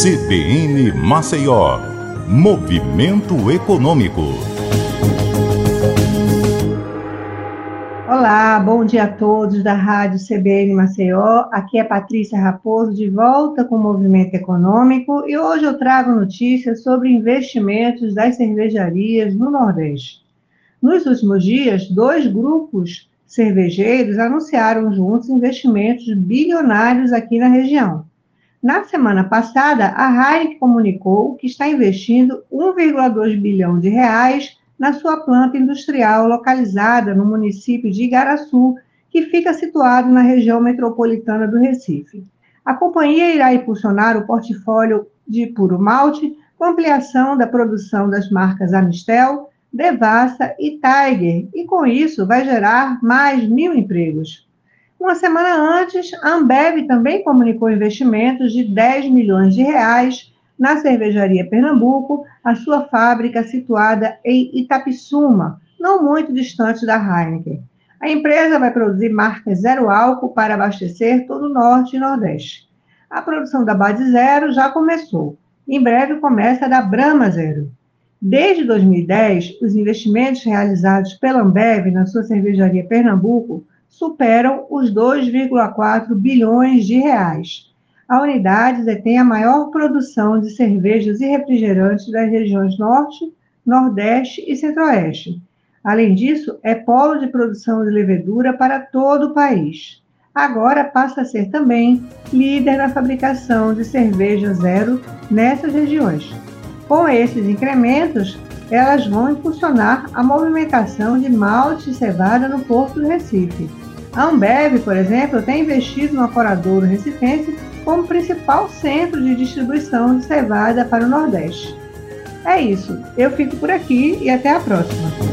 CBN Maceió, Movimento Econômico. Olá, bom dia a todos da Rádio CBN Maceió. Aqui é Patrícia Raposo, de volta com o Movimento Econômico, e hoje eu trago notícias sobre investimentos das cervejarias no Nordeste. Nos últimos dias, dois grupos cervejeiros anunciaram juntos investimentos bilionários aqui na região. Na semana passada, a Heineken comunicou que está investindo 1,2 bilhão de reais na sua planta industrial localizada no município de Igaraçu, que fica situado na região metropolitana do Recife. A companhia irá impulsionar o portfólio de puro malte com ampliação da produção das marcas Amistel, Devassa e Tiger, e com isso vai gerar mais mil empregos. Uma semana antes, a Ambev também comunicou investimentos de 10 milhões de reais na cervejaria Pernambuco, a sua fábrica situada em Itapissuma, não muito distante da Heineken. A empresa vai produzir marcas zero álcool para abastecer todo o norte e nordeste. A produção da Bad Zero já começou. Em breve começa a da Brahma Zero. Desde 2010, os investimentos realizados pela Ambev na sua cervejaria Pernambuco superam os 2,4 bilhões de reais. A unidade detém a maior produção de cervejas e refrigerantes das regiões Norte, Nordeste e Centro-Oeste. Além disso, é polo de produção de levedura para todo o país. Agora passa a ser também líder na fabricação de cerveja zero nessas regiões. Com esses incrementos, elas vão impulsionar a movimentação de malte e cevada no Porto do Recife. A Ambev, por exemplo, tem investido no Acoradouro Recifense como principal centro de distribuição de cevada para o Nordeste. É isso, eu fico por aqui e até a próxima.